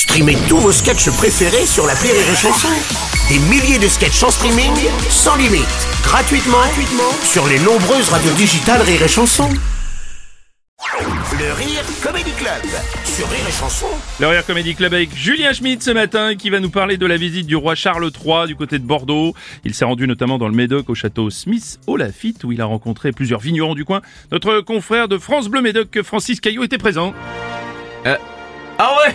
Streamez tous vos sketchs préférés sur la Rire et Chanson. Des milliers de sketchs en streaming, sans limite, gratuitement, gratuitement sur les nombreuses radios digitales Rire et Chanson. Le Rire Comedy Club sur Rire et Chanson. Le Rire Comedy Club avec Julien Schmidt ce matin qui va nous parler de la visite du roi Charles III du côté de Bordeaux. Il s'est rendu notamment dans le Médoc au château Smith au Lafitte où il a rencontré plusieurs vignerons du coin. Notre confrère de France Bleu Médoc, Francis Caillot, était présent. Ah ouais?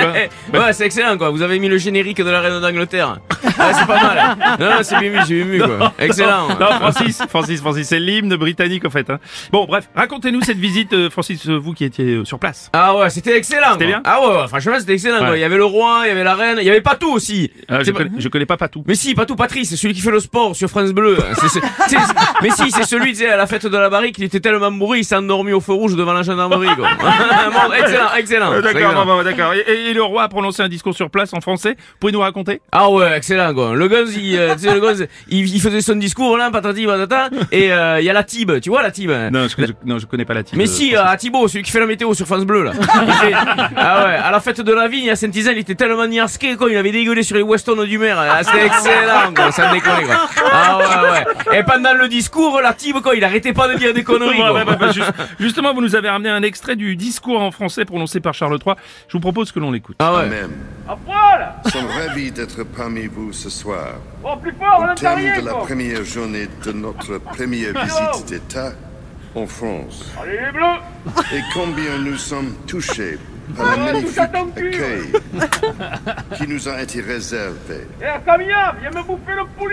Ouais, c'est excellent quoi. Vous avez mis le générique de la reine d'Angleterre. Ouais, c'est pas mal. Non, non, c'est bien j'ai mis quoi. Excellent. Non, Francis, Francis, Francis, c'est l'hymne britannique en fait. hein. Bon, bref, racontez-nous cette visite, euh, Francis, euh, vous qui étiez euh, sur place. Ah ouais, c'était excellent. C'était quoi. bien Ah ouais, ouais, franchement, c'était excellent quoi. Il y avait le roi, il y avait la reine, il y avait pas tout aussi. Ah, je, C'est pas- connais, je connais pas Patou. Mais si, pas tout Patrice, c'est celui qui fait le sport sur France Bleu. C'est- c'est- c'est- mais si, c'est celui, tu sais, à la fête de la barrique, il était tellement bourré, il s'est endormi au feu rouge devant la gendarmerie, quoi. Bon, excellent, excellent. Euh, D'accord, excellent. bon, bon, d'accord. Et, et le roi a prononcé un discours sur place en français. Pouvez nous raconter? Ah ouais, excellent quoi. Le Gonz, il, euh, tu sais, le Gonz, il, il faisait son discours là, patati patata, et euh, il y a la Tib, tu vois la Tib Non, je, je- non, je connais pas la team. Mais euh, si, à Thibaut, celui qui fait la météo sur France Bleu là. Il fait- ah ouais, à la fête de la vigne à Saint-Isaac, il était tellement niasqué quoi, il avait dégueulé sur les Weston du maire. Ah, C'était excellent quoi, ça me déconne quoi. Ah ouais ouais. Et pendant le discours, la Tib quoi, il arrêtait pas de dire des conneries quoi. ouais, ouais, bah, juste- justement, vous nous avez ramené un extrait du discours en français prononcé par Charles III. Je vous propose que l'on l'écoute. Ah ouais. même. Nous sommes ravis d'être parmi vous ce soir. Au terme de la première journée de notre première visite d'État en France. Et combien nous sommes touchés par le magnifique qui nous a été réservé.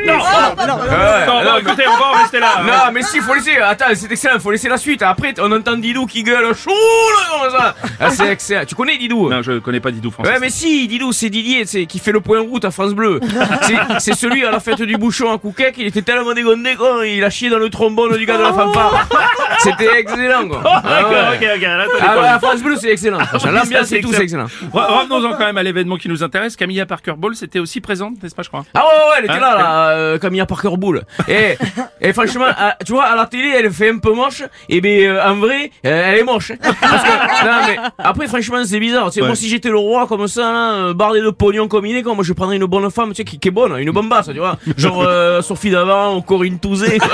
Non, Ouais, non, non, non, écoutez, on va rester là. Non, mais si, faut laisser. Attends, c'est excellent, faut laisser la suite. Après, on entend Didou qui gueule chou là, comme ça. Ah, c'est excellent. Tu connais Didou? Non, je connais pas Didou français. Ouais, mais si, Didou, c'est Didier, c'est qui fait le point route à France Bleu. C'est- celui à la fête du bouchon à Couquet, il était tellement dégondé, quoi, il a chié dans le trombone du gars de la fanfare. C'était excellent, quoi. Ah D'accord, ouais. ok, ok, là, Ah France Bleu, c'est excellent. L'ambiance et tout, c'est excellent. Re- Revenons-en quand même à l'événement qui nous intéresse. Camilla Parker Ball, c'était aussi présente, n'est-ce pas, je crois Ah ouais, ouais, elle était Hein, là, là, euh, Camilla Parker Bull. Et, et franchement, à- tu vois, à la télé, elle fait un peu moche. Et ben, euh, en vrai, euh, elle est moche. hein. Parce que, non, mais après, franchement, c'est bizarre. Tu sais, Ouais. moi, si j'étais le roi comme ça, là, euh, bardé de pognon comme il est, quoi, moi, je prendrais une bonne femme, tu sais, qui, qui est bonne, une bombasse, tu vois. Genre, euh, Sophie Davant, Corinne Touzé.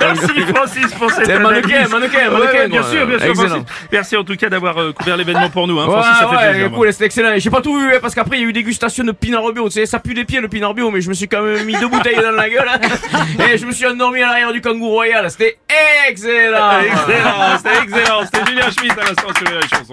Merci Francis pour cette mannequin, mannequin, Ouais, mannequin, ouais, bien sûr, bien sûr. Francis. Merci en tout cas d'avoir euh, couvert l'événement pour nous. Hein. Ouais, Francis, ça fait ouais, plaisir. cool, c'était excellent. J'ai pas tout vu, hein, parce qu'après, il y a eu dégustation de pinard bio. Tu sais, ça pue des pieds, le pinard bio, mais je me suis quand même mis deux bouteilles dans la gueule. hein. Et je me suis endormi à l'arrière du kangourou royal. C'était excellent. Excellent, c'était excellent. C'était Julien Schmitt à l'instant sur les chansons.